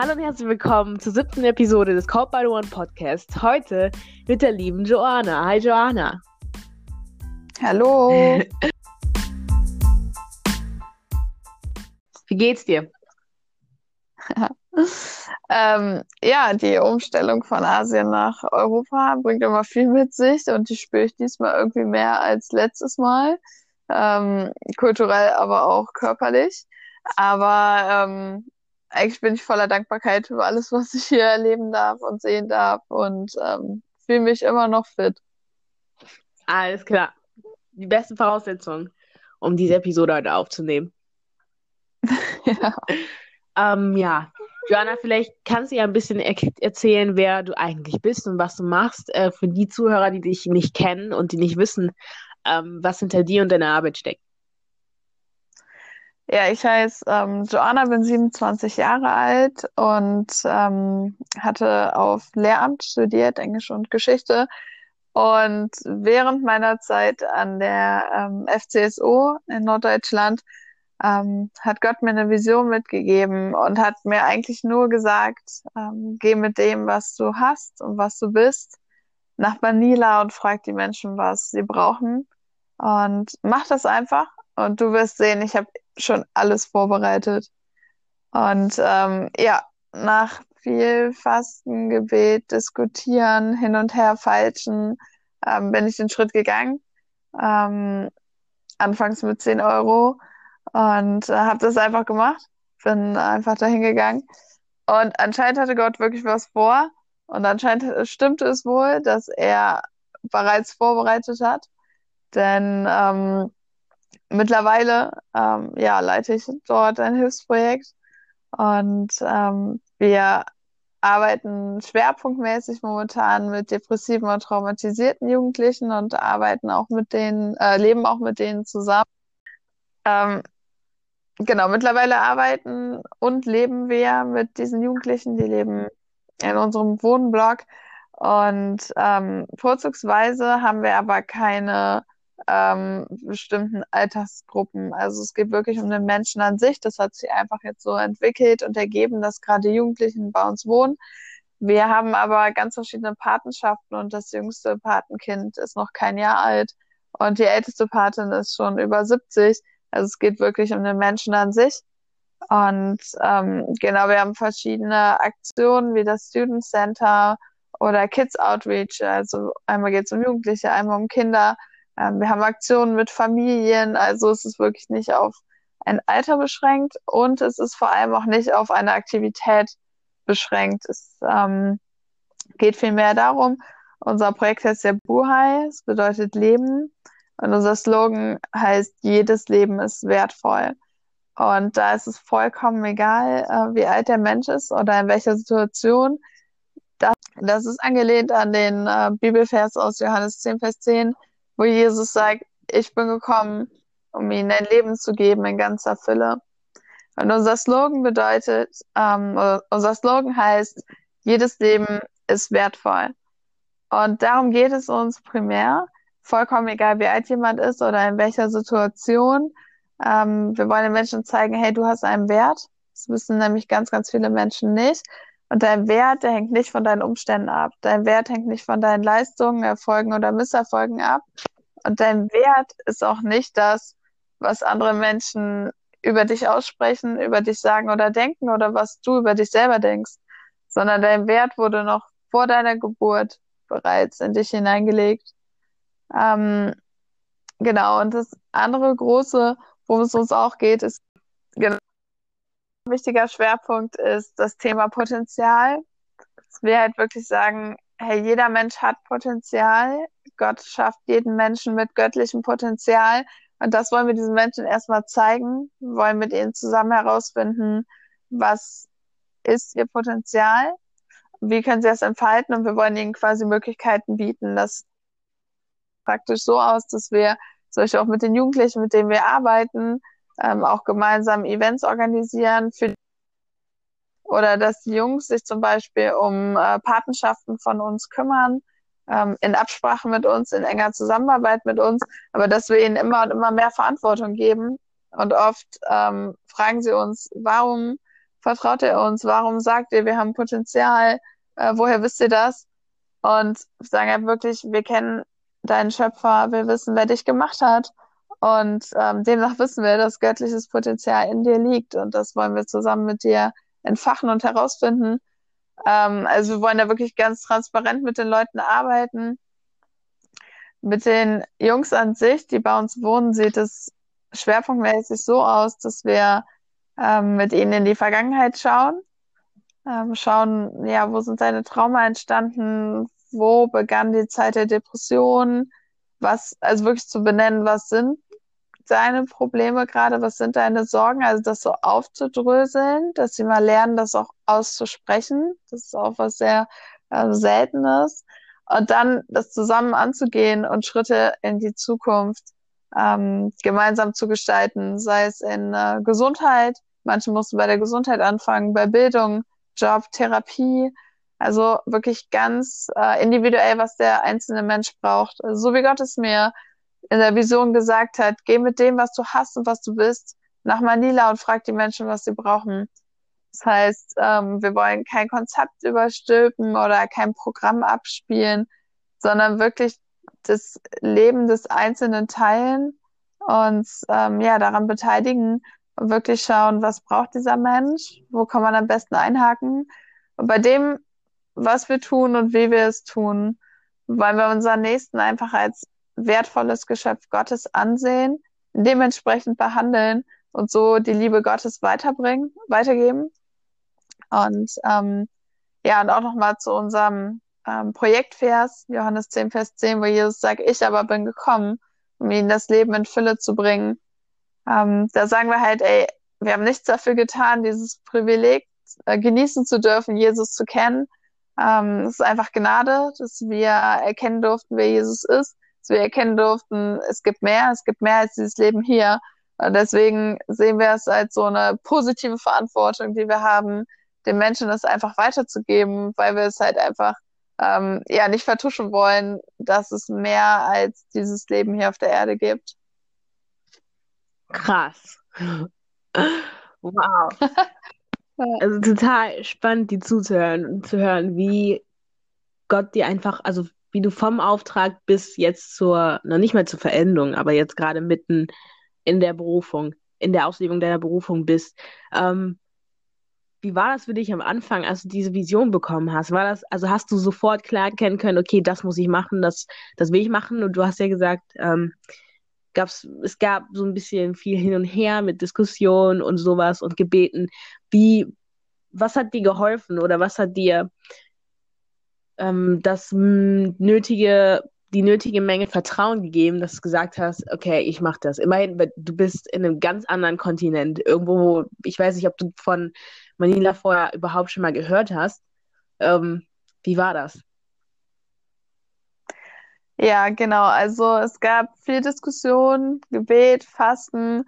Hallo und herzlich willkommen zur siebten Episode des Code by the One Podcast. Heute mit der lieben Joanna. Hi Joanna. Hallo. Wie geht's dir? ähm, ja, die Umstellung von Asien nach Europa bringt immer viel mit sich und die spüre ich diesmal irgendwie mehr als letztes Mal. Ähm, kulturell, aber auch körperlich. Aber ähm, eigentlich bin ich voller Dankbarkeit für alles, was ich hier erleben darf und sehen darf und ähm, fühle mich immer noch fit. Alles klar. Die besten Voraussetzungen, um diese Episode heute aufzunehmen. ja. Ähm, ja, Joanna, vielleicht kannst du ja ein bisschen er erzählen, wer du eigentlich bist und was du machst, äh, für die Zuhörer, die dich nicht kennen und die nicht wissen, ähm, was hinter dir und deiner Arbeit steckt. Ja, ich heiße ähm, Joanna, bin 27 Jahre alt und ähm, hatte auf Lehramt studiert, Englisch und Geschichte. Und während meiner Zeit an der ähm, FCSO in Norddeutschland ähm, hat Gott mir eine Vision mitgegeben und hat mir eigentlich nur gesagt, ähm, geh mit dem, was du hast und was du bist, nach Manila und frag die Menschen, was sie brauchen. Und mach das einfach und du wirst sehen, ich habe schon alles vorbereitet. Und ähm, ja, nach viel Fasten, Gebet, Diskutieren, hin und her falschen, ähm, bin ich den Schritt gegangen. Ähm, anfangs mit 10 Euro und äh, habe das einfach gemacht. Bin einfach dahin gegangen. Und anscheinend hatte Gott wirklich was vor. Und anscheinend stimmte es wohl, dass er bereits vorbereitet hat. Denn ähm, mittlerweile ähm, ja, leite ich dort ein Hilfsprojekt. Und ähm, wir arbeiten schwerpunktmäßig momentan mit depressiven und traumatisierten Jugendlichen und arbeiten auch mit denen, äh, leben auch mit denen zusammen. Ähm, genau, mittlerweile arbeiten und leben wir mit diesen Jugendlichen, die leben in unserem Wohnblock. Und ähm, vorzugsweise haben wir aber keine ähm, bestimmten Altersgruppen. Also es geht wirklich um den Menschen an sich. Das hat sich einfach jetzt so entwickelt und ergeben, dass gerade Jugendlichen bei uns wohnen. Wir haben aber ganz verschiedene Patenschaften und das jüngste Patenkind ist noch kein Jahr alt und die älteste Patin ist schon über 70. Also es geht wirklich um den Menschen an sich. Und ähm, genau, wir haben verschiedene Aktionen wie das Student Center oder Kids Outreach. Also einmal geht es um Jugendliche, einmal um Kinder. Ähm, wir haben Aktionen mit Familien. Also es ist wirklich nicht auf ein Alter beschränkt und es ist vor allem auch nicht auf eine Aktivität beschränkt. Es ähm, geht vielmehr darum, unser Projekt heißt ja Buhai, es bedeutet Leben. Und unser Slogan heißt, jedes Leben ist wertvoll. Und da ist es vollkommen egal, äh, wie alt der Mensch ist oder in welcher Situation. Das, das ist angelehnt an den äh, Bibelvers aus Johannes 10, Vers 10, wo Jesus sagt, ich bin gekommen, um ihnen ein Leben zu geben in ganzer Fülle. Und unser Slogan bedeutet, ähm, unser Slogan heißt, jedes Leben ist wertvoll. Und darum geht es uns primär vollkommen egal, wie alt jemand ist oder in welcher Situation. Ähm, wir wollen den Menschen zeigen, hey, du hast einen Wert. Das wissen nämlich ganz, ganz viele Menschen nicht. Und dein Wert, der hängt nicht von deinen Umständen ab. Dein Wert hängt nicht von deinen Leistungen, Erfolgen oder Misserfolgen ab. Und dein Wert ist auch nicht das, was andere Menschen über dich aussprechen, über dich sagen oder denken oder was du über dich selber denkst, sondern dein Wert wurde noch vor deiner Geburt bereits in dich hineingelegt. Ähm, genau, und das andere große, worum es uns auch geht, ist genau, wichtiger Schwerpunkt ist das Thema Potenzial. Dass wir halt wirklich sagen, hey, jeder Mensch hat Potenzial. Gott schafft jeden Menschen mit göttlichem Potenzial. Und das wollen wir diesen Menschen erstmal zeigen. Wir wollen mit ihnen zusammen herausfinden, was ist ihr Potenzial, wie können sie das entfalten und wir wollen ihnen quasi Möglichkeiten bieten, das praktisch so aus, dass wir solche auch mit den Jugendlichen, mit denen wir arbeiten, ähm, auch gemeinsam Events organisieren für oder dass die Jungs sich zum Beispiel um äh, Patenschaften von uns kümmern, ähm, in Absprache mit uns, in enger Zusammenarbeit mit uns, aber dass wir ihnen immer und immer mehr Verantwortung geben. Und oft ähm, fragen sie uns, warum vertraut ihr uns? Warum sagt ihr, wir haben Potenzial? Äh, woher wisst ihr das? Und sagen halt wirklich, wir kennen deinen Schöpfer, wir wissen, wer dich gemacht hat. Und ähm, demnach wissen wir, dass göttliches Potenzial in dir liegt. Und das wollen wir zusammen mit dir entfachen und herausfinden. Ähm, also wir wollen da wirklich ganz transparent mit den Leuten arbeiten. Mit den Jungs an sich, die bei uns wohnen, sieht es schwerpunktmäßig so aus, dass wir ähm, mit ihnen in die Vergangenheit schauen. Ähm, schauen, ja, wo sind deine Trauma entstanden? Wo begann die Zeit der Depression? Was, also wirklich zu benennen, was sind deine Probleme gerade? Was sind deine Sorgen? Also das so aufzudröseln, dass sie mal lernen, das auch auszusprechen. Das ist auch was sehr äh, Seltenes. Und dann das zusammen anzugehen und Schritte in die Zukunft ähm, gemeinsam zu gestalten, sei es in äh, Gesundheit. Manche mussten bei der Gesundheit anfangen, bei Bildung, Job, Therapie. Also wirklich ganz äh, individuell, was der einzelne Mensch braucht. Also so wie Gott es mir in der Vision gesagt hat, geh mit dem, was du hast und was du bist, nach Manila und frag die Menschen, was sie brauchen. Das heißt, ähm, wir wollen kein Konzept überstülpen oder kein Programm abspielen, sondern wirklich das Leben des Einzelnen teilen und ähm, ja, daran beteiligen und wirklich schauen, was braucht dieser Mensch, wo kann man am besten einhaken. Und bei dem, was wir tun und wie wir es tun, weil wir unseren Nächsten einfach als wertvolles Geschöpf Gottes ansehen, dementsprechend behandeln und so die Liebe Gottes weiterbringen, weitergeben. Und ähm, ja, und auch nochmal zu unserem ähm, Projektvers, Johannes 10, Vers 10, wo Jesus sagt, ich aber bin gekommen, um ihnen das Leben in Fülle zu bringen. Ähm, da sagen wir halt, ey, wir haben nichts dafür getan, dieses Privileg äh, genießen zu dürfen, Jesus zu kennen. Ähm, es ist einfach Gnade, dass wir erkennen durften, wer Jesus ist dass wir erkennen durften, es gibt mehr, es gibt mehr als dieses Leben hier. Und deswegen sehen wir es als so eine positive Verantwortung, die wir haben, den Menschen das einfach weiterzugeben, weil wir es halt einfach ähm, ja nicht vertuschen wollen, dass es mehr als dieses Leben hier auf der Erde gibt. Krass. Wow. Also total spannend, die zuzuhören und zu hören, wie Gott dir einfach, also wie du vom Auftrag bis jetzt zur, noch nicht mal zur Verendung, aber jetzt gerade mitten in der Berufung, in der Auslebung deiner Berufung bist. Ähm, wie war das für dich am Anfang, als du diese Vision bekommen hast? War das, also hast du sofort klar erkennen können, okay, das muss ich machen, das, das will ich machen? Und du hast ja gesagt, ähm, gab's, es gab so ein bisschen viel hin und her mit Diskussionen und sowas und Gebeten. Wie, was hat dir geholfen oder was hat dir ähm, das nötige, die nötige Menge Vertrauen gegeben, dass du gesagt hast, okay, ich mache das. Immerhin, du bist in einem ganz anderen Kontinent, irgendwo, ich weiß nicht, ob du von Manila vorher überhaupt schon mal gehört hast. Ähm, wie war das? Ja, genau. Also es gab viel Diskussion, Gebet, Fasten.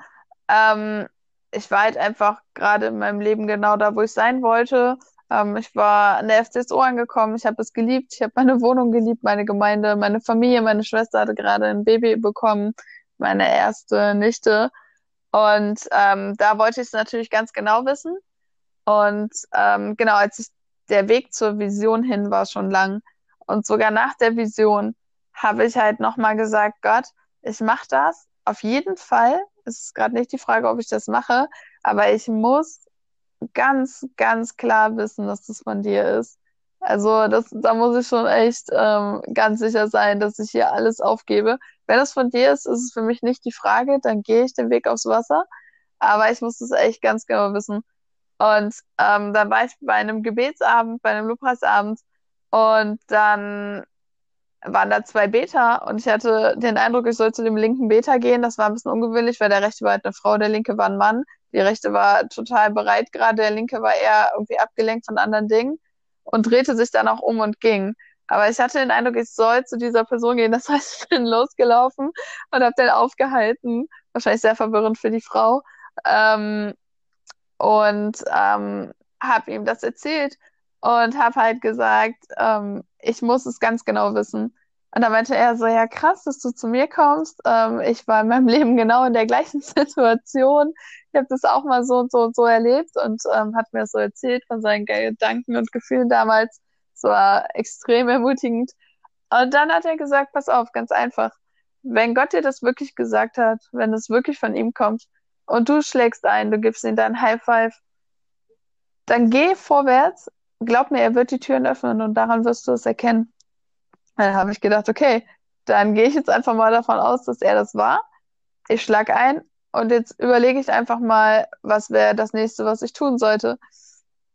Ähm, ich war halt einfach gerade in meinem Leben genau da, wo ich sein wollte. Ähm, ich war an der FCSO angekommen, ich habe es geliebt, ich habe meine Wohnung geliebt, meine Gemeinde, meine Familie, meine Schwester hatte gerade ein Baby bekommen, meine erste Nichte. Und ähm, da wollte ich es natürlich ganz genau wissen. Und ähm, genau, als ich der Weg zur Vision hin war schon lang. Und sogar nach der Vision habe ich halt nochmal gesagt, Gott, ich mache das auf jeden Fall. Es ist gerade nicht die Frage, ob ich das mache, aber ich muss ganz, ganz klar wissen, dass das von dir ist. Also das, da muss ich schon echt ähm, ganz sicher sein, dass ich hier alles aufgebe. Wenn es von dir ist, ist es für mich nicht die Frage, dann gehe ich den Weg aufs Wasser. Aber ich muss es echt ganz genau wissen. Und ähm, dann war ich bei einem Gebetsabend, bei einem Lobpreisabend und dann waren da zwei Beter und ich hatte den Eindruck, ich soll zu dem linken Beter gehen. Das war ein bisschen ungewöhnlich, weil der rechte war halt eine Frau, der linke war ein Mann. Die rechte war total bereit gerade, der linke war eher irgendwie abgelenkt von anderen Dingen und drehte sich dann auch um und ging. Aber ich hatte den Eindruck, ich soll zu dieser Person gehen. Das heißt, ich bin losgelaufen und habe den aufgehalten. Wahrscheinlich sehr verwirrend für die Frau. Ähm, und ähm, habe ihm das erzählt und habe halt gesagt, ähm, ich muss es ganz genau wissen. Und dann meinte er so, ja krass, dass du zu mir kommst. Ähm, ich war in meinem Leben genau in der gleichen Situation. Ich habe das auch mal so und so und so erlebt und ähm, hat mir so erzählt von seinen Gedanken und Gefühlen damals. Es war extrem ermutigend. Und dann hat er gesagt, pass auf, ganz einfach. Wenn Gott dir das wirklich gesagt hat, wenn es wirklich von ihm kommt und du schlägst ein, du gibst ihm dein High Five, dann geh vorwärts. Glaub mir, er wird die Türen öffnen und daran wirst du es erkennen. Dann habe ich gedacht, okay, dann gehe ich jetzt einfach mal davon aus, dass er das war. Ich schlage ein und jetzt überlege ich einfach mal, was wäre das nächste, was ich tun sollte.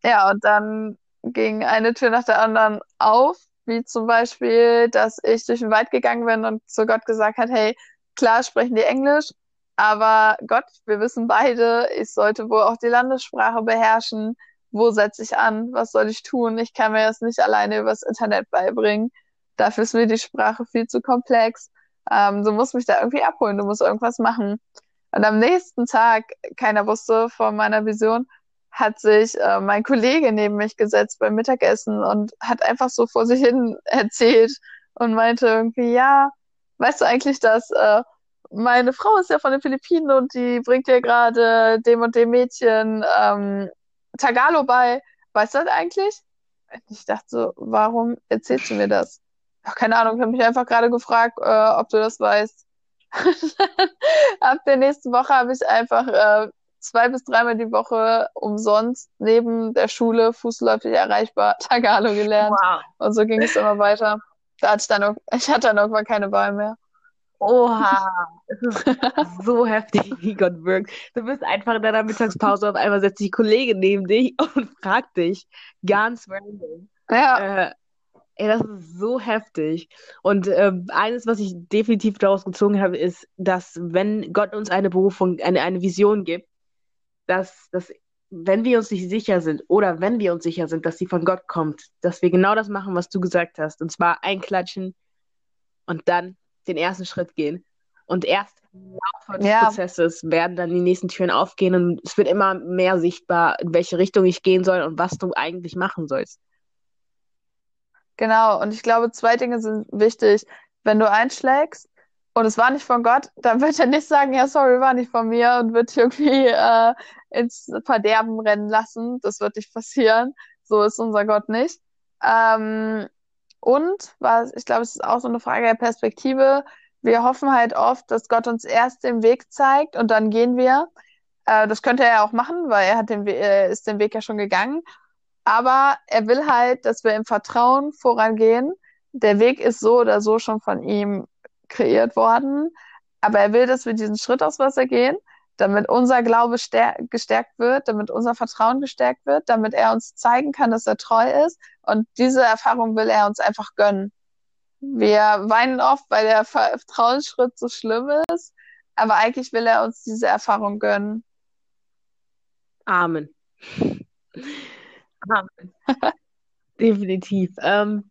Ja, und dann ging eine Tür nach der anderen auf, wie zum Beispiel, dass ich durch den Wald gegangen bin und zu Gott gesagt hat, hey, klar sprechen die Englisch, aber Gott, wir wissen beide, ich sollte wohl auch die Landessprache beherrschen. Wo setze ich an? Was soll ich tun? Ich kann mir das nicht alleine übers Internet beibringen. Dafür ist mir die Sprache viel zu komplex. Ähm, du musst mich da irgendwie abholen, du musst irgendwas machen. Und am nächsten Tag, keiner wusste von meiner Vision, hat sich äh, mein Kollege neben mich gesetzt beim Mittagessen und hat einfach so vor sich hin erzählt und meinte irgendwie, ja, weißt du eigentlich, dass äh, meine Frau ist ja von den Philippinen und die bringt dir gerade dem und dem Mädchen ähm, Tagalo bei. Weißt du das eigentlich? Ich dachte so, warum erzählst du mir das? Ach, keine Ahnung, ich habe mich einfach gerade gefragt, äh, ob du das weißt. Ab der nächsten Woche habe ich einfach äh, zwei bis dreimal die Woche umsonst neben der Schule fußläufig erreichbar Tagalo gelernt. Wow. Und so ging es immer weiter. Da hatte ich dann, ich hatte dann irgendwann keine Wahl mehr. Oha, es ist so heftig, wie Gott wirkt. Du bist einfach in deiner Mittagspause auf einmal setzt sich Kollege neben dich und fragt dich ganz random. Ja. Äh, ey, das ist so heftig. Und äh, eines, was ich definitiv daraus gezogen habe, ist, dass wenn Gott uns eine Berufung, eine, eine Vision gibt, dass, dass wenn wir uns nicht sicher sind oder wenn wir uns sicher sind, dass sie von Gott kommt, dass wir genau das machen, was du gesagt hast. Und zwar einklatschen und dann den ersten Schritt gehen. Und erst im Laufe des ja. Prozesses werden dann die nächsten Türen aufgehen und es wird immer mehr sichtbar, in welche Richtung ich gehen soll und was du eigentlich machen sollst. Genau, und ich glaube, zwei Dinge sind wichtig. Wenn du einschlägst und es war nicht von Gott, dann wird er nicht sagen, ja, sorry, war nicht von mir und wird irgendwie äh, ins Verderben rennen lassen. Das wird nicht passieren. So ist unser Gott nicht. Ähm, und was, ich glaube, es ist auch so eine Frage der Perspektive. Wir hoffen halt oft, dass Gott uns erst den Weg zeigt und dann gehen wir. Äh, das könnte er ja auch machen, weil er hat den, er ist den Weg ja schon gegangen. Aber er will halt, dass wir im Vertrauen vorangehen. Der Weg ist so oder so schon von ihm kreiert worden. Aber er will, dass wir diesen Schritt aus Wasser gehen damit unser Glaube gestärkt wird, damit unser Vertrauen gestärkt wird, damit er uns zeigen kann, dass er treu ist. Und diese Erfahrung will er uns einfach gönnen. Wir weinen oft, weil der Vertrauensschritt so schlimm ist, aber eigentlich will er uns diese Erfahrung gönnen. Amen. Definitiv. Ähm,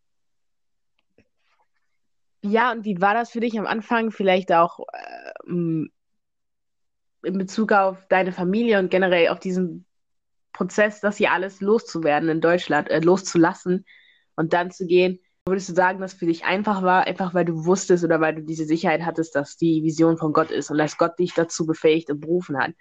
ja, und wie war das für dich am Anfang? Vielleicht auch äh, in Bezug auf deine Familie und generell auf diesen Prozess, das hier alles loszuwerden in Deutschland, äh, loszulassen und dann zu gehen. Würdest du sagen, dass für dich einfach war, einfach weil du wusstest oder weil du diese Sicherheit hattest, dass die Vision von Gott ist und dass Gott dich dazu befähigt und berufen hat?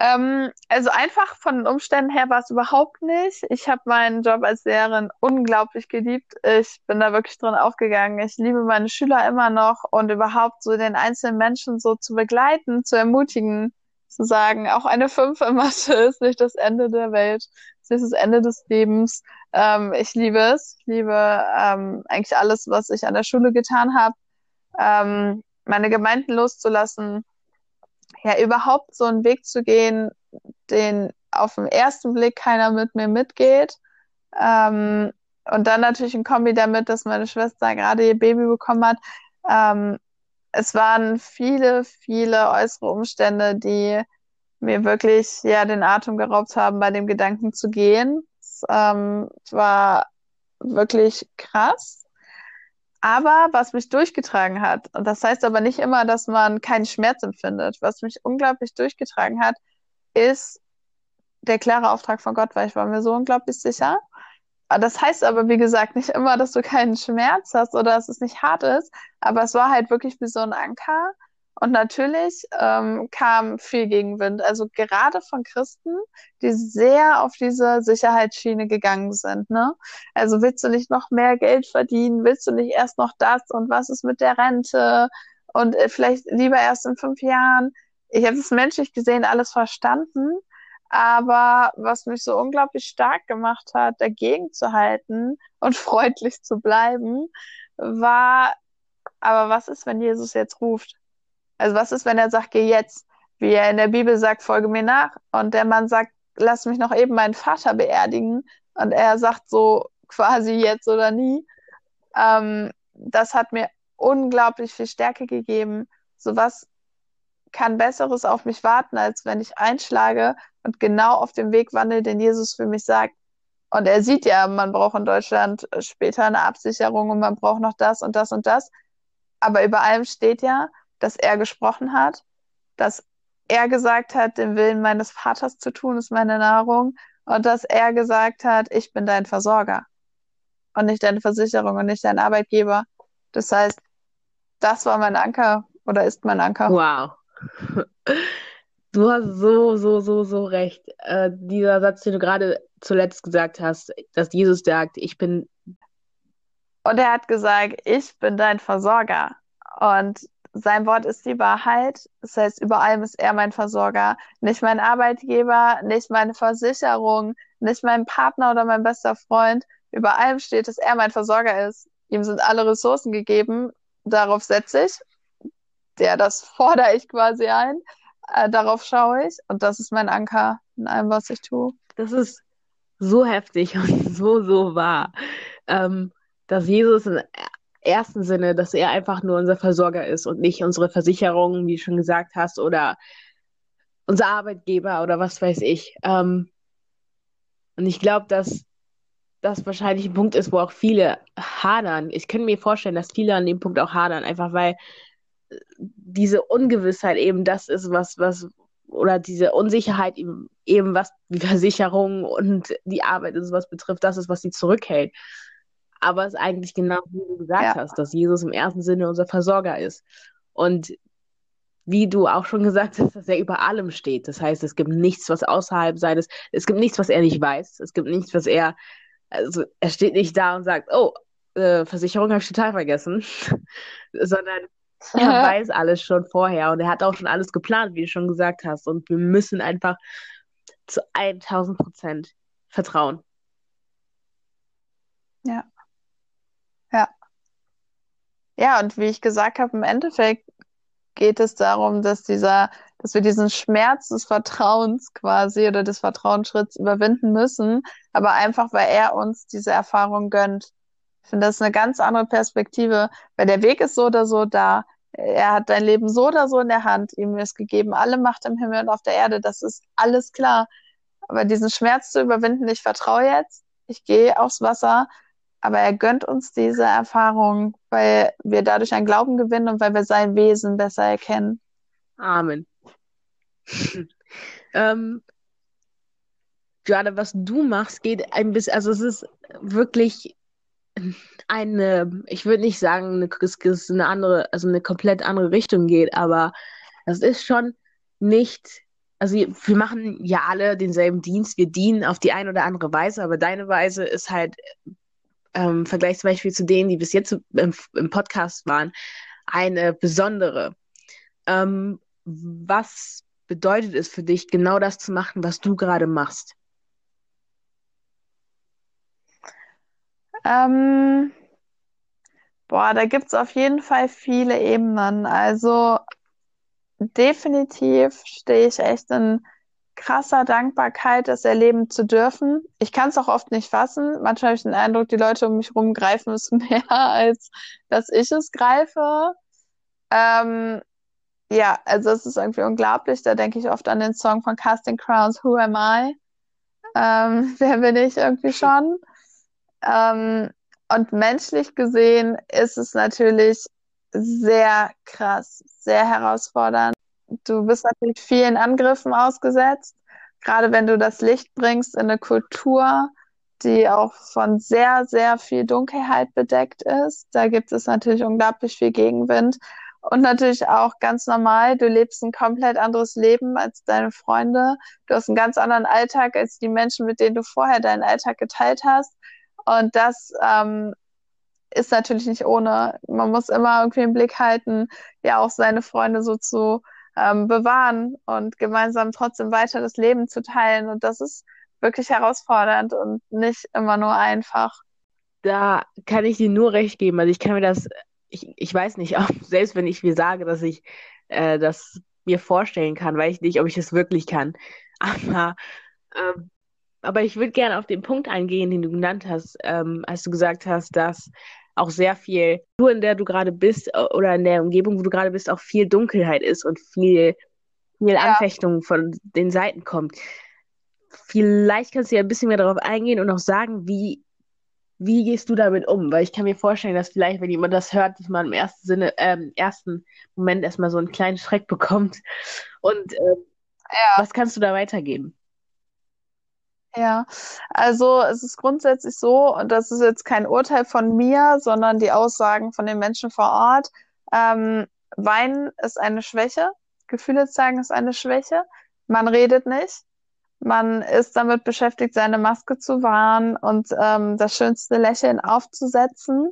Ähm, also einfach von den Umständen her war es überhaupt nicht. Ich habe meinen Job als Lehrerin unglaublich geliebt. Ich bin da wirklich drin aufgegangen. Ich liebe meine Schüler immer noch und überhaupt so den einzelnen Menschen so zu begleiten, zu ermutigen, zu sagen, auch eine Fünf in Mathe ist nicht das Ende der Welt, es ist das Ende des Lebens. Ähm, ich liebe es. Ich liebe ähm, eigentlich alles, was ich an der Schule getan habe. Ähm, meine Gemeinden loszulassen, ja, überhaupt so einen Weg zu gehen, den auf den ersten Blick keiner mit mir mitgeht. Ähm, und dann natürlich ein Kombi damit, dass meine Schwester gerade ihr Baby bekommen hat. Ähm, es waren viele, viele äußere Umstände, die mir wirklich ja den Atem geraubt haben, bei dem Gedanken zu gehen. Es ähm, war wirklich krass. Aber was mich durchgetragen hat, und das heißt aber nicht immer, dass man keinen Schmerz empfindet, was mich unglaublich durchgetragen hat, ist der klare Auftrag von Gott, weil ich war mir so unglaublich sicher. das heißt aber, wie gesagt, nicht immer, dass du keinen Schmerz hast oder dass es nicht hart ist, aber es war halt wirklich wie so ein Anker. Und natürlich ähm, kam viel Gegenwind, also gerade von Christen, die sehr auf diese Sicherheitsschiene gegangen sind. Ne? Also willst du nicht noch mehr Geld verdienen? Willst du nicht erst noch das? Und was ist mit der Rente? Und äh, vielleicht lieber erst in fünf Jahren. Ich habe es menschlich gesehen alles verstanden, aber was mich so unglaublich stark gemacht hat, dagegen zu halten und freundlich zu bleiben, war, aber was ist, wenn Jesus jetzt ruft? Also was ist, wenn er sagt, geh jetzt? Wie er in der Bibel sagt, folge mir nach. Und der Mann sagt, lass mich noch eben meinen Vater beerdigen. Und er sagt so quasi jetzt oder nie. Ähm, das hat mir unglaublich viel Stärke gegeben. So was kann Besseres auf mich warten, als wenn ich einschlage und genau auf dem Weg wandle, den Jesus für mich sagt. Und er sieht ja, man braucht in Deutschland später eine Absicherung und man braucht noch das und das und das. Aber über allem steht ja, dass er gesprochen hat, dass er gesagt hat, den Willen meines Vaters zu tun, ist meine Nahrung. Und dass er gesagt hat, ich bin dein Versorger und nicht deine Versicherung und nicht dein Arbeitgeber. Das heißt, das war mein Anker oder ist mein Anker. Wow. Du hast so, so, so, so recht. Äh, dieser Satz, den du gerade zuletzt gesagt hast, dass Jesus sagt, ich bin. Und er hat gesagt, ich bin dein Versorger. Und sein Wort ist die Wahrheit. Das heißt, über allem ist er mein Versorger. Nicht mein Arbeitgeber, nicht meine Versicherung, nicht mein Partner oder mein bester Freund. Über allem steht, dass er mein Versorger ist. Ihm sind alle Ressourcen gegeben. Darauf setze ich. Der, das fordere ich quasi ein. Äh, darauf schaue ich. Und das ist mein Anker in allem, was ich tue. Das ist so heftig und so, so wahr. Ähm, dass Jesus in ersten Sinne, dass er einfach nur unser Versorger ist und nicht unsere Versicherung, wie du schon gesagt hast, oder unser Arbeitgeber oder was weiß ich. Ähm, und ich glaube, dass das wahrscheinlich ein Punkt ist, wo auch viele hadern. Ich könnte mir vorstellen, dass viele an dem Punkt auch hadern, einfach weil diese Ungewissheit eben das ist, was, was, oder diese Unsicherheit eben, eben was die Versicherung und die Arbeit ist, was betrifft, das ist, was sie zurückhält. Aber es ist eigentlich genau wie du gesagt ja. hast, dass Jesus im ersten Sinne unser Versorger ist. Und wie du auch schon gesagt hast, dass er über allem steht. Das heißt, es gibt nichts, was außerhalb seines, es gibt nichts, was er nicht weiß. Es gibt nichts, was er, also er steht nicht da und sagt, oh, äh, Versicherung habe ich total vergessen, sondern er weiß alles schon vorher und er hat auch schon alles geplant, wie du schon gesagt hast. Und wir müssen einfach zu 1000 Prozent vertrauen. Ja. Ja. Ja, und wie ich gesagt habe, im Endeffekt geht es darum, dass dieser, dass wir diesen Schmerz des Vertrauens quasi oder des Vertrauensschritts überwinden müssen, aber einfach, weil er uns diese Erfahrung gönnt. Ich finde, das ist eine ganz andere Perspektive, weil der Weg ist so oder so da. Er hat dein Leben so oder so in der Hand. Ihm ist gegeben alle Macht im Himmel und auf der Erde. Das ist alles klar. Aber diesen Schmerz zu überwinden, ich vertraue jetzt, ich gehe aufs Wasser, aber er gönnt uns diese Erfahrung, weil wir dadurch einen Glauben gewinnen und weil wir sein Wesen besser erkennen. Amen. ähm, Joanna, was du machst, geht ein bisschen, also es ist wirklich eine, ich würde nicht sagen, es ist eine andere, also eine komplett andere Richtung geht, aber es ist schon nicht, also wir machen ja alle denselben Dienst, wir dienen auf die eine oder andere Weise, aber deine Weise ist halt ähm, Vergleich zum Beispiel zu denen, die bis jetzt im, im Podcast waren, eine besondere. Ähm, was bedeutet es für dich, genau das zu machen, was du gerade machst? Ähm, boah, da gibt es auf jeden Fall viele Ebenen. Also definitiv stehe ich echt in krasser Dankbarkeit, das erleben zu dürfen. Ich kann es auch oft nicht fassen. Manchmal habe ich den Eindruck, die Leute um mich herum greifen es mehr, als dass ich es greife. Ähm, ja, also es ist irgendwie unglaublich. Da denke ich oft an den Song von Casting Crowns, Who Am I? Ähm, wer bin ich irgendwie schon? Ähm, und menschlich gesehen ist es natürlich sehr krass, sehr herausfordernd. Du bist natürlich vielen Angriffen ausgesetzt, gerade wenn du das Licht bringst in eine Kultur, die auch von sehr, sehr viel Dunkelheit bedeckt ist. Da gibt es natürlich unglaublich viel Gegenwind. Und natürlich auch ganz normal, du lebst ein komplett anderes Leben als deine Freunde. Du hast einen ganz anderen Alltag als die Menschen, mit denen du vorher deinen Alltag geteilt hast. Und das ähm, ist natürlich nicht ohne. Man muss immer irgendwie im Blick halten, ja auch seine Freunde so zu ähm, bewahren und gemeinsam trotzdem weiter das Leben zu teilen. Und das ist wirklich herausfordernd und nicht immer nur einfach. Da kann ich dir nur recht geben. Also ich kann mir das, ich, ich weiß nicht, auch selbst wenn ich mir sage, dass ich äh, das mir vorstellen kann, weiß ich nicht, ob ich das wirklich kann. Aber, ähm, aber ich würde gerne auf den Punkt eingehen, den du genannt hast, ähm, als du gesagt hast, dass auch sehr viel, nur in der du gerade bist äh, oder in der Umgebung, wo du gerade bist, auch viel Dunkelheit ist und viel, viel ja. Anfechtung von den Seiten kommt. Vielleicht kannst du ja ein bisschen mehr darauf eingehen und auch sagen, wie, wie gehst du damit um? Weil ich kann mir vorstellen, dass vielleicht, wenn jemand das hört, dass man im ersten Sinne, ähm, ersten Moment erstmal so einen kleinen Schreck bekommt. Und ähm, ja. was kannst du da weitergeben? Ja, also es ist grundsätzlich so, und das ist jetzt kein Urteil von mir, sondern die Aussagen von den Menschen vor Ort. Ähm, Weinen ist eine Schwäche, Gefühle zeigen ist eine Schwäche. Man redet nicht. Man ist damit beschäftigt, seine Maske zu wahren und ähm, das schönste Lächeln aufzusetzen.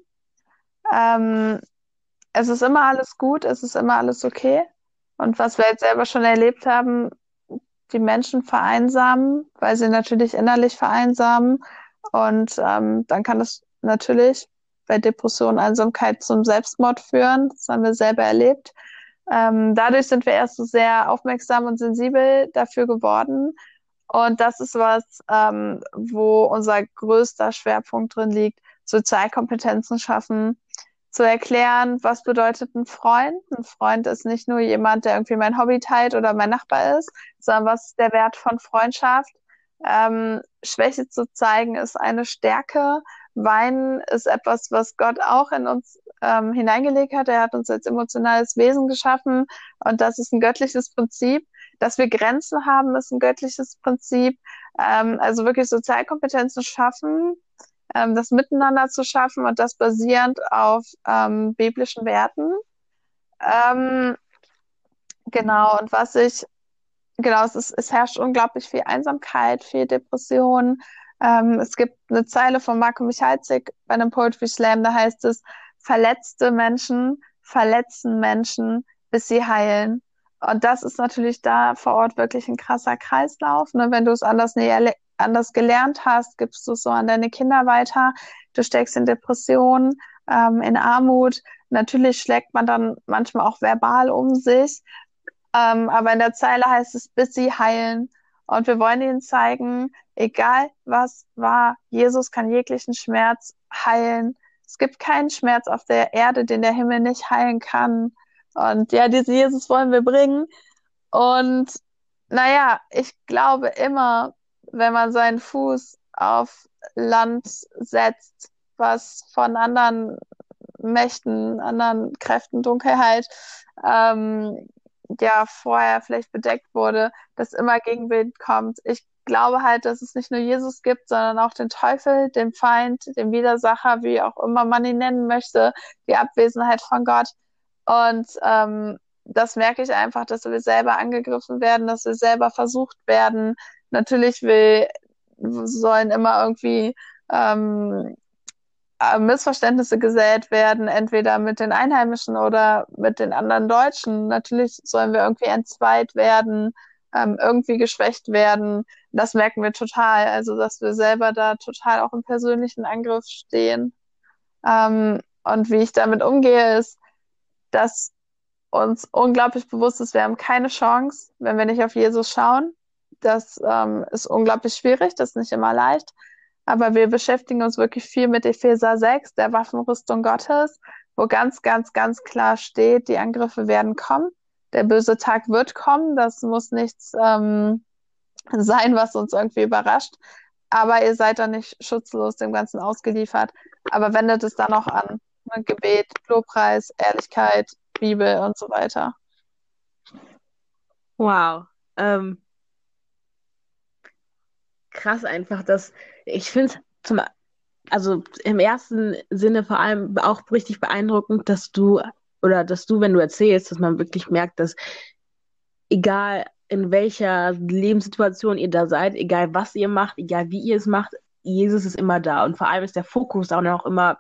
Ähm, es ist immer alles gut, es ist immer alles okay. Und was wir jetzt selber schon erlebt haben, die Menschen vereinsamen, weil sie natürlich innerlich vereinsamen. Und ähm, dann kann es natürlich bei Depression, Einsamkeit zum Selbstmord führen. Das haben wir selber erlebt. Ähm, dadurch sind wir erst so sehr aufmerksam und sensibel dafür geworden. Und das ist was, ähm, wo unser größter Schwerpunkt drin liegt, Sozialkompetenzen schaffen, zu erklären, was bedeutet ein Freund. Ein Freund ist nicht nur jemand, der irgendwie mein Hobby teilt oder mein Nachbar ist, sondern was ist der Wert von Freundschaft. Ähm, Schwäche zu zeigen ist eine Stärke. Weinen ist etwas, was Gott auch in uns ähm, hineingelegt hat. Er hat uns als emotionales Wesen geschaffen und das ist ein göttliches Prinzip. Dass wir Grenzen haben, ist ein göttliches Prinzip. Ähm, also wirklich Sozialkompetenzen schaffen, ähm, das Miteinander zu schaffen und das basierend auf ähm, biblischen Werten. Ähm, genau, und was ich, genau, es, ist, es herrscht unglaublich viel Einsamkeit, viel Depression. Ähm, es gibt eine Zeile von Marco Michalzik bei einem Poetry Slam, da heißt es, verletzte Menschen verletzen Menschen, bis sie heilen. Und das ist natürlich da vor Ort wirklich ein krasser Kreislauf. Ne? Wenn du es anders näher anders gelernt hast, gibst du es so an deine Kinder weiter. Du steckst in Depressionen, ähm, in Armut. Natürlich schlägt man dann manchmal auch verbal um sich. Ähm, aber in der Zeile heißt es, bis sie heilen. Und wir wollen ihnen zeigen, egal was war, Jesus kann jeglichen Schmerz heilen. Es gibt keinen Schmerz auf der Erde, den der Himmel nicht heilen kann. Und ja, diesen Jesus wollen wir bringen. Und naja, ich glaube immer, wenn man seinen Fuß auf Land setzt, was von anderen Mächten, anderen Kräften, Dunkelheit, ähm, ja, vorher vielleicht bedeckt wurde, dass immer Gegenwind kommt. Ich glaube halt, dass es nicht nur Jesus gibt, sondern auch den Teufel, den Feind, den Widersacher, wie auch immer man ihn nennen möchte, die Abwesenheit von Gott. Und ähm, das merke ich einfach, dass wir selber angegriffen werden, dass wir selber versucht werden, Natürlich will, sollen immer irgendwie ähm, äh, Missverständnisse gesät werden, entweder mit den Einheimischen oder mit den anderen Deutschen. Natürlich sollen wir irgendwie entzweit werden, ähm, irgendwie geschwächt werden. Das merken wir total. Also, dass wir selber da total auch im persönlichen Angriff stehen. Ähm, und wie ich damit umgehe, ist, dass uns unglaublich bewusst ist, wir haben keine Chance, wenn wir nicht auf Jesus schauen. Das ähm, ist unglaublich schwierig, das ist nicht immer leicht. Aber wir beschäftigen uns wirklich viel mit Epheser 6, der Waffenrüstung Gottes, wo ganz, ganz, ganz klar steht, die Angriffe werden kommen. Der böse Tag wird kommen. Das muss nichts ähm, sein, was uns irgendwie überrascht. Aber ihr seid da nicht schutzlos dem Ganzen ausgeliefert. Aber wendet es dann auch an. Gebet, Lobpreis, Ehrlichkeit, Bibel und so weiter. Wow. Ähm, krass einfach, dass ich finde es zum, also im ersten Sinne vor allem auch richtig beeindruckend, dass du, oder dass du, wenn du erzählst, dass man wirklich merkt, dass egal in welcher Lebenssituation ihr da seid, egal was ihr macht, egal wie ihr es macht, Jesus ist immer da. Und vor allem ist der Fokus auch noch immer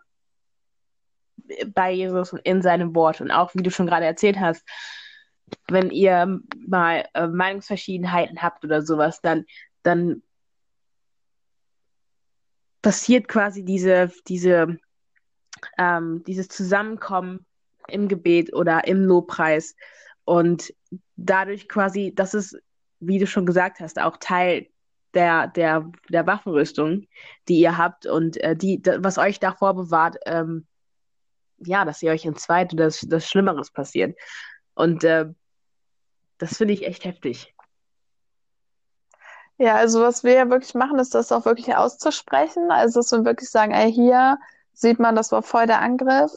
bei Jesus und in seinem Wort. Und auch, wie du schon gerade erzählt hast, wenn ihr mal äh, Meinungsverschiedenheiten habt oder sowas, dann, dann passiert quasi diese, diese, ähm, dieses Zusammenkommen im Gebet oder im Lobpreis. Und dadurch quasi, das ist, wie du schon gesagt hast, auch Teil der, der, der Waffenrüstung, die ihr habt und äh, die, was euch davor bewahrt, ähm, ja, dass ihr euch in zweit oder das, das Schlimmeres passiert. Und äh, das finde ich echt heftig. Ja, also was wir ja wirklich machen, ist das auch wirklich auszusprechen. Also dass wir wirklich sagen, ey, hier sieht man, das war voll der Angriff.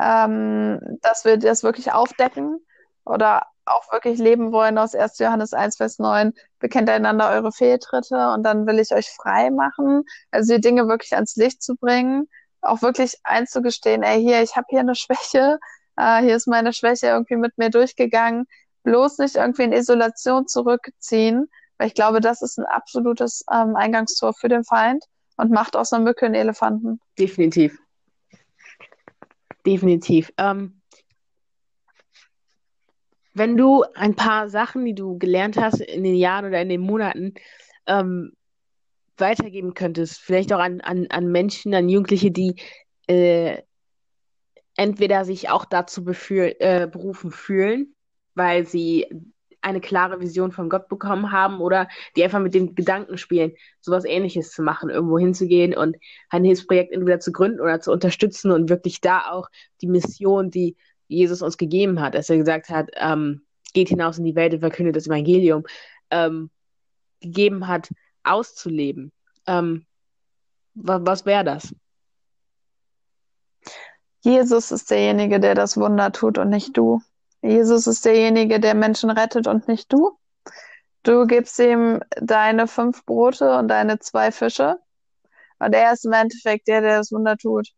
Ähm, dass wir das wirklich aufdecken oder auch wirklich leben wollen aus 1. Johannes 1, Vers 9, bekennt einander eure Fehltritte und dann will ich euch frei machen. Also die Dinge wirklich ans Licht zu bringen, auch wirklich einzugestehen, ey, hier, ich habe hier eine Schwäche, äh, hier ist meine Schwäche irgendwie mit mir durchgegangen, bloß nicht irgendwie in Isolation zurückziehen, weil ich glaube, das ist ein absolutes ähm, Eingangstor für den Feind und macht aus einer Mücke einen Elefanten. Definitiv. Definitiv. Ähm, wenn du ein paar Sachen, die du gelernt hast in den Jahren oder in den Monaten, ähm, weitergeben könntest, vielleicht auch an, an, an Menschen, an Jugendliche, die äh, entweder sich auch dazu äh, berufen fühlen, weil sie eine klare Vision von Gott bekommen haben oder die einfach mit dem Gedanken spielen, sowas ähnliches zu machen, irgendwo hinzugehen und ein Hilfsprojekt entweder zu gründen oder zu unterstützen und wirklich da auch die Mission, die Jesus uns gegeben hat, dass er gesagt hat, ähm, geht hinaus in die Welt und verkündet das Evangelium, ähm, gegeben hat, auszuleben. Ähm, was was wäre das? Jesus ist derjenige, der das Wunder tut und nicht du. Jesus ist derjenige, der Menschen rettet und nicht du. Du gibst ihm deine fünf Brote und deine zwei Fische. Und er ist im Endeffekt der, der das Wunder tut.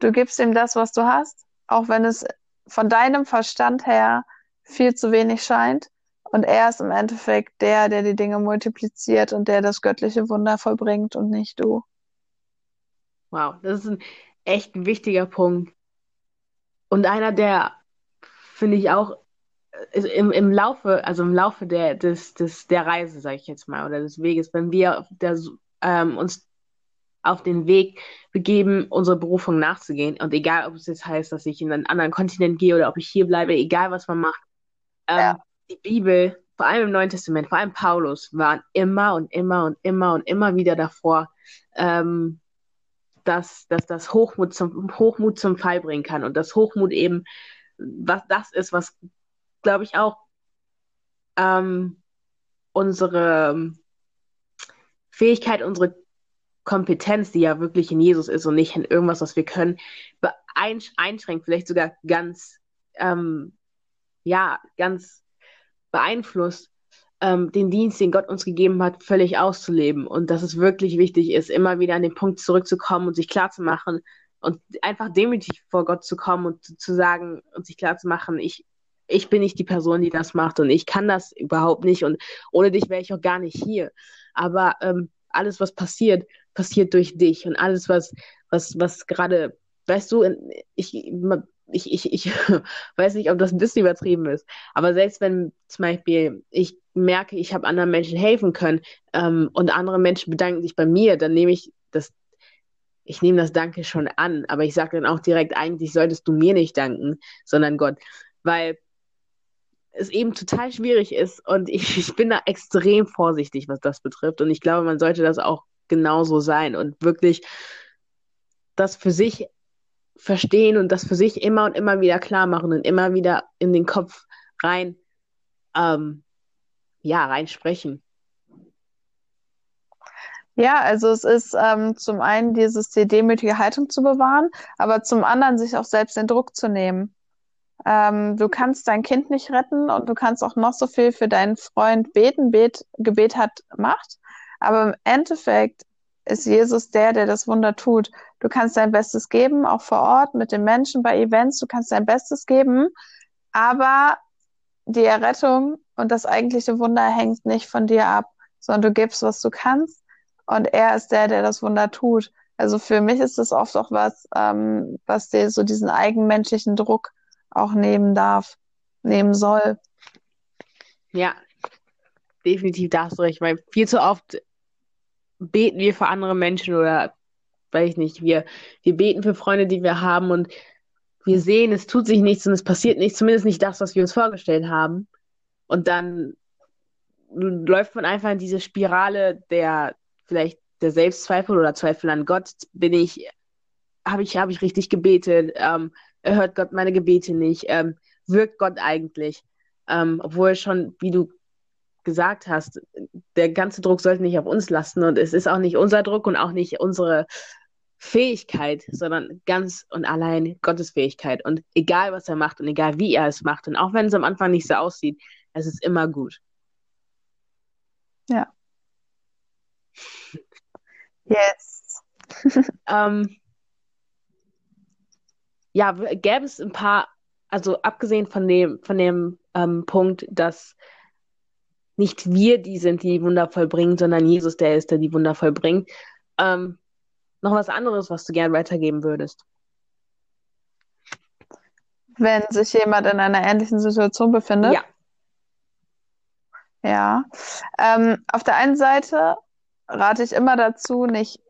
Du gibst ihm das, was du hast, auch wenn es von deinem Verstand her viel zu wenig scheint. Und er ist im Endeffekt der, der die Dinge multipliziert und der das göttliche Wunder vollbringt und nicht du. Wow, das ist ein echt ein wichtiger Punkt. Und einer, der finde ich auch äh, im, im Laufe, also im Laufe der, des, des, der Reise, sage ich jetzt mal, oder des Weges, wenn wir der, ähm, uns auf den Weg begeben, unsere Berufung nachzugehen. Und egal, ob es jetzt heißt, dass ich in einen anderen Kontinent gehe oder ob ich hier bleibe, egal was man macht, ähm, ja. die Bibel, vor allem im Neuen Testament, vor allem Paulus, waren immer und immer und immer und immer wieder davor, ähm, dass, dass das Hochmut zum, Hochmut zum Fall bringen kann und dass Hochmut eben was das ist, was, glaube ich, auch ähm, unsere Fähigkeit, unsere Kompetenz, die ja wirklich in Jesus ist und nicht in irgendwas, was wir können, einschränkt, vielleicht sogar ganz, ähm, ja, ganz beeinflusst, ähm, den Dienst, den Gott uns gegeben hat, völlig auszuleben. Und dass es wirklich wichtig ist, immer wieder an den Punkt zurückzukommen und sich klarzumachen, und einfach demütig vor Gott zu kommen und zu, sagen und sich klar zu machen, ich, ich bin nicht die Person, die das macht und ich kann das überhaupt nicht und ohne dich wäre ich auch gar nicht hier. Aber ähm, alles, was passiert, passiert durch dich und alles, was, was, was gerade, weißt du, ich, ich, ich, ich weiß nicht, ob das ein bisschen übertrieben ist, aber selbst wenn zum Beispiel ich merke, ich habe anderen Menschen helfen können ähm, und andere Menschen bedanken sich bei mir, dann nehme ich das ich nehme das Danke schon an, aber ich sage dann auch direkt, eigentlich solltest du mir nicht danken, sondern Gott, weil es eben total schwierig ist und ich, ich bin da extrem vorsichtig, was das betrifft und ich glaube, man sollte das auch genauso sein und wirklich das für sich verstehen und das für sich immer und immer wieder klar machen und immer wieder in den Kopf rein, ähm, ja, rein sprechen. Ja, also es ist ähm, zum einen dieses die demütige Haltung zu bewahren, aber zum anderen sich auch selbst den Druck zu nehmen. Ähm, du kannst dein Kind nicht retten und du kannst auch noch so viel für deinen Freund beten. Bet, Gebet hat Macht, aber im Endeffekt ist Jesus der, der das Wunder tut. Du kannst dein Bestes geben, auch vor Ort mit den Menschen bei Events. Du kannst dein Bestes geben, aber die Errettung und das eigentliche Wunder hängt nicht von dir ab, sondern du gibst, was du kannst und er ist der, der das Wunder tut. Also für mich ist das oft auch was, ähm, was dir so diesen eigenmenschlichen Druck auch nehmen darf, nehmen soll. Ja, definitiv, da hast du recht, weil viel zu oft beten wir für andere Menschen oder weiß ich nicht, wir, wir beten für Freunde, die wir haben und wir sehen, es tut sich nichts und es passiert nichts, zumindest nicht das, was wir uns vorgestellt haben. Und dann läuft man einfach in diese Spirale der vielleicht der Selbstzweifel oder Zweifel an Gott. Bin ich, habe ich, habe ich richtig gebetet? Ähm, hört Gott meine Gebete nicht? Ähm, wirkt Gott eigentlich? Ähm, obwohl schon, wie du gesagt hast, der ganze Druck sollte nicht auf uns lasten und es ist auch nicht unser Druck und auch nicht unsere Fähigkeit, sondern ganz und allein Gottes Fähigkeit. Und egal, was er macht und egal, wie er es macht, und auch wenn es am Anfang nicht so aussieht, es ist immer gut. Ja. Yes. ähm, ja, gäbe es ein paar, also abgesehen von dem, von dem ähm, Punkt, dass nicht wir die sind, die, die Wunder vollbringen, sondern Jesus der ist, der die Wunder vollbringt. Ähm, noch was anderes, was du gern weitergeben würdest? Wenn sich jemand in einer ähnlichen Situation befindet? Ja. Ja. Ähm, auf der einen Seite rate ich immer dazu, nicht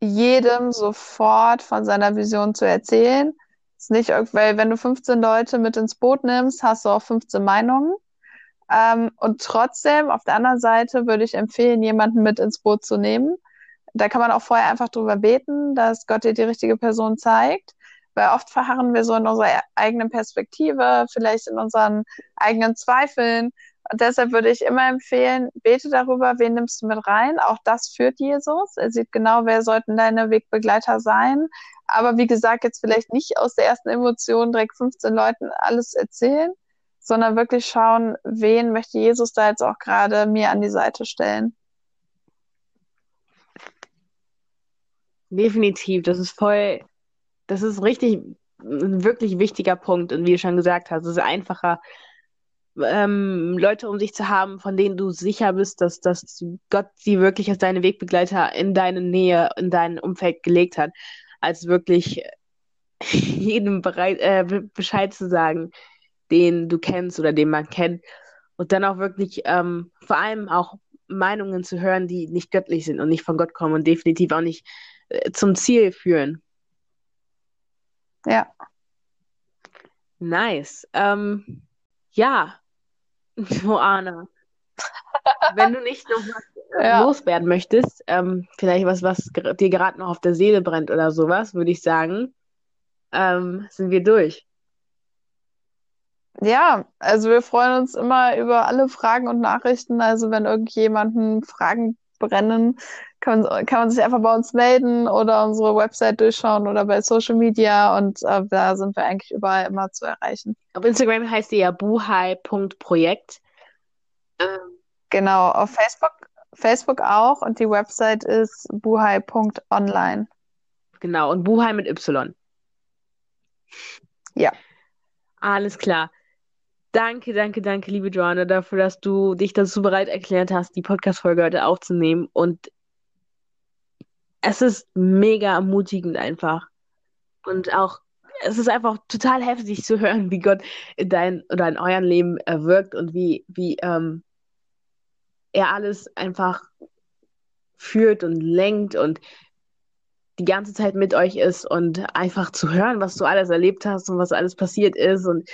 jedem sofort von seiner Vision zu erzählen. ist nicht, weil wenn du 15 Leute mit ins Boot nimmst, hast du auch 15 Meinungen. Ähm, und trotzdem, auf der anderen Seite, würde ich empfehlen, jemanden mit ins Boot zu nehmen. Da kann man auch vorher einfach drüber beten, dass Gott dir die richtige Person zeigt. Weil oft verharren wir so in unserer eigenen Perspektive, vielleicht in unseren eigenen Zweifeln. Und deshalb würde ich immer empfehlen, bete darüber, wen nimmst du mit rein. Auch das führt Jesus. Er sieht genau, wer sollten deine Wegbegleiter sein. Aber wie gesagt, jetzt vielleicht nicht aus der ersten Emotion direkt 15 Leuten alles erzählen, sondern wirklich schauen, wen möchte Jesus da jetzt auch gerade mir an die Seite stellen. Definitiv, das ist voll, das ist richtig, ein wirklich wichtiger Punkt. Und wie du schon gesagt hast, es ist einfacher, ähm, Leute um sich zu haben, von denen du sicher bist, dass, dass Gott sie wirklich als deine Wegbegleiter in deine Nähe, in dein Umfeld gelegt hat, als wirklich jedem bereit, äh, Bescheid zu sagen, den du kennst oder den man kennt. Und dann auch wirklich ähm, vor allem auch Meinungen zu hören, die nicht göttlich sind und nicht von Gott kommen und definitiv auch nicht äh, zum Ziel führen. Ja. Nice. Ähm, ja, Joana, wenn du nicht noch was äh, ja. loswerden möchtest, ähm, vielleicht was, was dir gerade noch auf der Seele brennt oder sowas, würde ich sagen, ähm, sind wir durch. Ja, also wir freuen uns immer über alle Fragen und Nachrichten. Also wenn irgendjemanden Fragen brennen, kann man, kann man sich einfach bei uns melden oder unsere Website durchschauen oder bei Social Media und äh, da sind wir eigentlich überall immer zu erreichen. Auf Instagram heißt die ja buhai.projekt. Ähm. Genau, auf Facebook, Facebook auch und die Website ist buhai.online. Genau, und Buhai mit Y. Ja. Alles klar. Danke, danke, danke, liebe Joanna, dafür, dass du dich dazu bereit erklärt hast, die Podcast-Folge heute aufzunehmen. Und es ist mega ermutigend einfach. Und auch, es ist einfach total heftig zu hören, wie Gott in dein oder in eurem Leben äh, wirkt und wie, wie ähm, er alles einfach führt und lenkt und die ganze Zeit mit euch ist und einfach zu hören, was du alles erlebt hast und was alles passiert ist und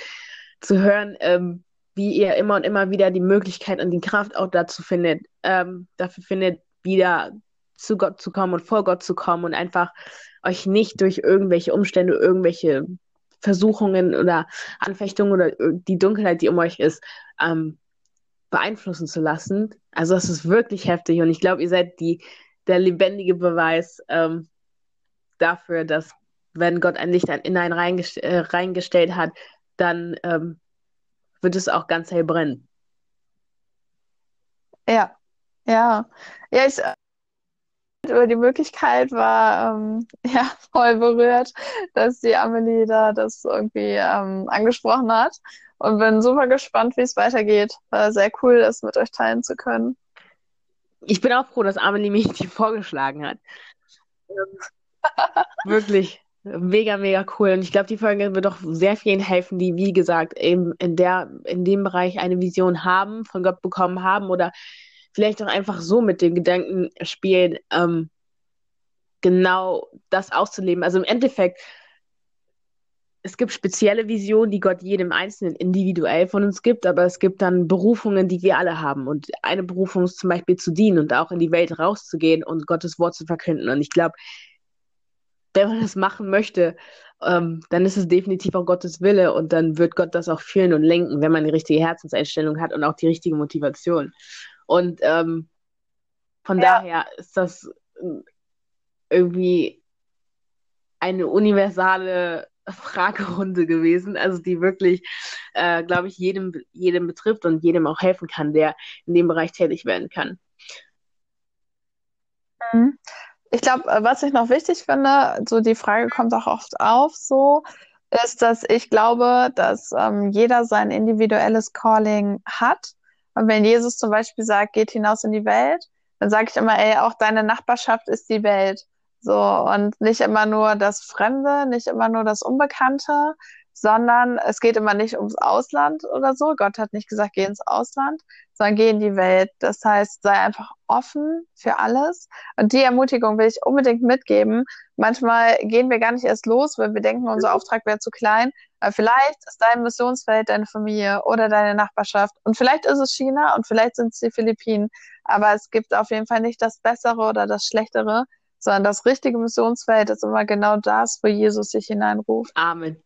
zu hören, ähm, wie ihr immer und immer wieder die Möglichkeit und die Kraft auch dazu findet, ähm, dafür findet, wieder zu Gott zu kommen und vor Gott zu kommen und einfach euch nicht durch irgendwelche Umstände, irgendwelche Versuchungen oder Anfechtungen oder die Dunkelheit, die um euch ist, ähm, beeinflussen zu lassen. Also das ist wirklich heftig und ich glaube, ihr seid die, der lebendige Beweis ähm, dafür, dass wenn Gott ein Licht in einen reingest äh, reingestellt hat, dann ähm, wird es auch ganz hell brennen. Ja, ja. Ja, ich, über die Möglichkeit, war ähm, ja voll berührt, dass die Amelie da das irgendwie ähm, angesprochen hat. Und bin super gespannt, wie es weitergeht. War sehr cool, das mit euch teilen zu können. Ich bin auch froh, dass Amelie mich die vorgeschlagen hat. Wirklich mega, mega cool. Und ich glaube, die Folge wird auch sehr vielen helfen, die, wie gesagt, eben in der, in dem Bereich eine Vision haben, von Gott bekommen haben oder vielleicht auch einfach so mit dem Gedanken spielen, ähm, genau das auszuleben. Also im Endeffekt, es gibt spezielle Visionen, die Gott jedem Einzelnen individuell von uns gibt, aber es gibt dann Berufungen, die wir alle haben. Und eine Berufung ist zum Beispiel zu dienen und auch in die Welt rauszugehen und Gottes Wort zu verkünden. Und ich glaube, wenn man das machen möchte, ähm, dann ist es definitiv auch Gottes Wille und dann wird Gott das auch führen und lenken, wenn man die richtige Herzenseinstellung hat und auch die richtige Motivation. Und ähm, von ja. daher ist das irgendwie eine universale Fragerunde gewesen, also die wirklich, äh, glaube ich, jedem, jedem betrifft und jedem auch helfen kann, der in dem Bereich tätig werden kann. Mhm. Ich glaube, äh, was ich noch wichtig finde, so die Frage kommt auch oft auf, so, ist, dass ich glaube, dass ähm, jeder sein individuelles Calling hat. Und wenn Jesus zum Beispiel sagt, geht hinaus in die Welt, dann sage ich immer, ey, auch deine Nachbarschaft ist die Welt. So, und nicht immer nur das Fremde, nicht immer nur das Unbekannte, sondern es geht immer nicht ums Ausland oder so. Gott hat nicht gesagt, geh ins Ausland, sondern geh in die Welt. Das heißt, sei einfach offen für alles. Und die Ermutigung will ich unbedingt mitgeben. Manchmal gehen wir gar nicht erst los, weil wir denken, unser Auftrag wäre zu klein. Aber vielleicht ist dein Missionsfeld deine Familie oder deine Nachbarschaft. Und vielleicht ist es China und vielleicht sind es die Philippinen. Aber es gibt auf jeden Fall nicht das Bessere oder das Schlechtere, sondern das richtige Missionsfeld ist immer genau das, wo Jesus sich hineinruft. Amen.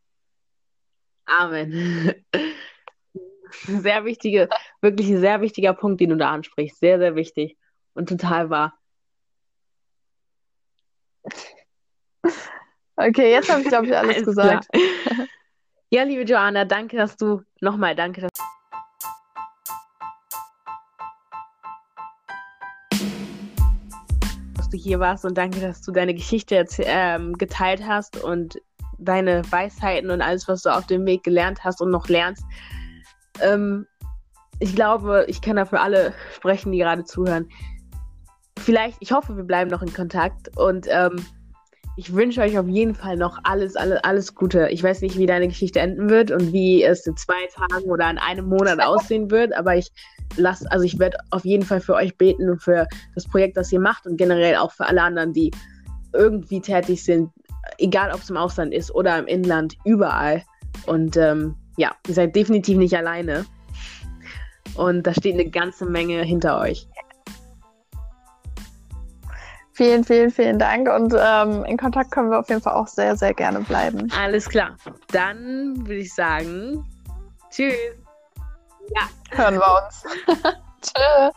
Amen. Sehr wichtige, wirklich ein sehr wichtiger Punkt, den du da ansprichst. Sehr, sehr wichtig und total wahr. Okay, jetzt habe ich, glaube ich, alles gesagt. Ja, liebe Joanna, danke, dass du nochmal, danke, dass du hier warst und danke, dass du deine Geschichte ähm, geteilt hast und deine Weisheiten und alles, was du auf dem Weg gelernt hast und noch lernst. Ähm, ich glaube, ich kann da für alle sprechen, die gerade zuhören. Vielleicht, ich hoffe, wir bleiben noch in Kontakt und ähm, ich wünsche euch auf jeden Fall noch alles, alles, alles Gute. Ich weiß nicht, wie deine Geschichte enden wird und wie es in zwei Tagen oder in einem Monat aussehen wird, aber ich lasse, also ich werde auf jeden Fall für euch beten und für das Projekt, das ihr macht und generell auch für alle anderen, die irgendwie tätig sind, egal ob es im Ausland ist oder im Inland, überall. Und ähm, ja, ihr seid definitiv nicht alleine. Und da steht eine ganze Menge hinter euch. Vielen, vielen, vielen Dank und ähm, in Kontakt können wir auf jeden Fall auch sehr, sehr gerne bleiben. Alles klar. Dann würde ich sagen, tschüss. Ja. Hören wir uns. tschüss.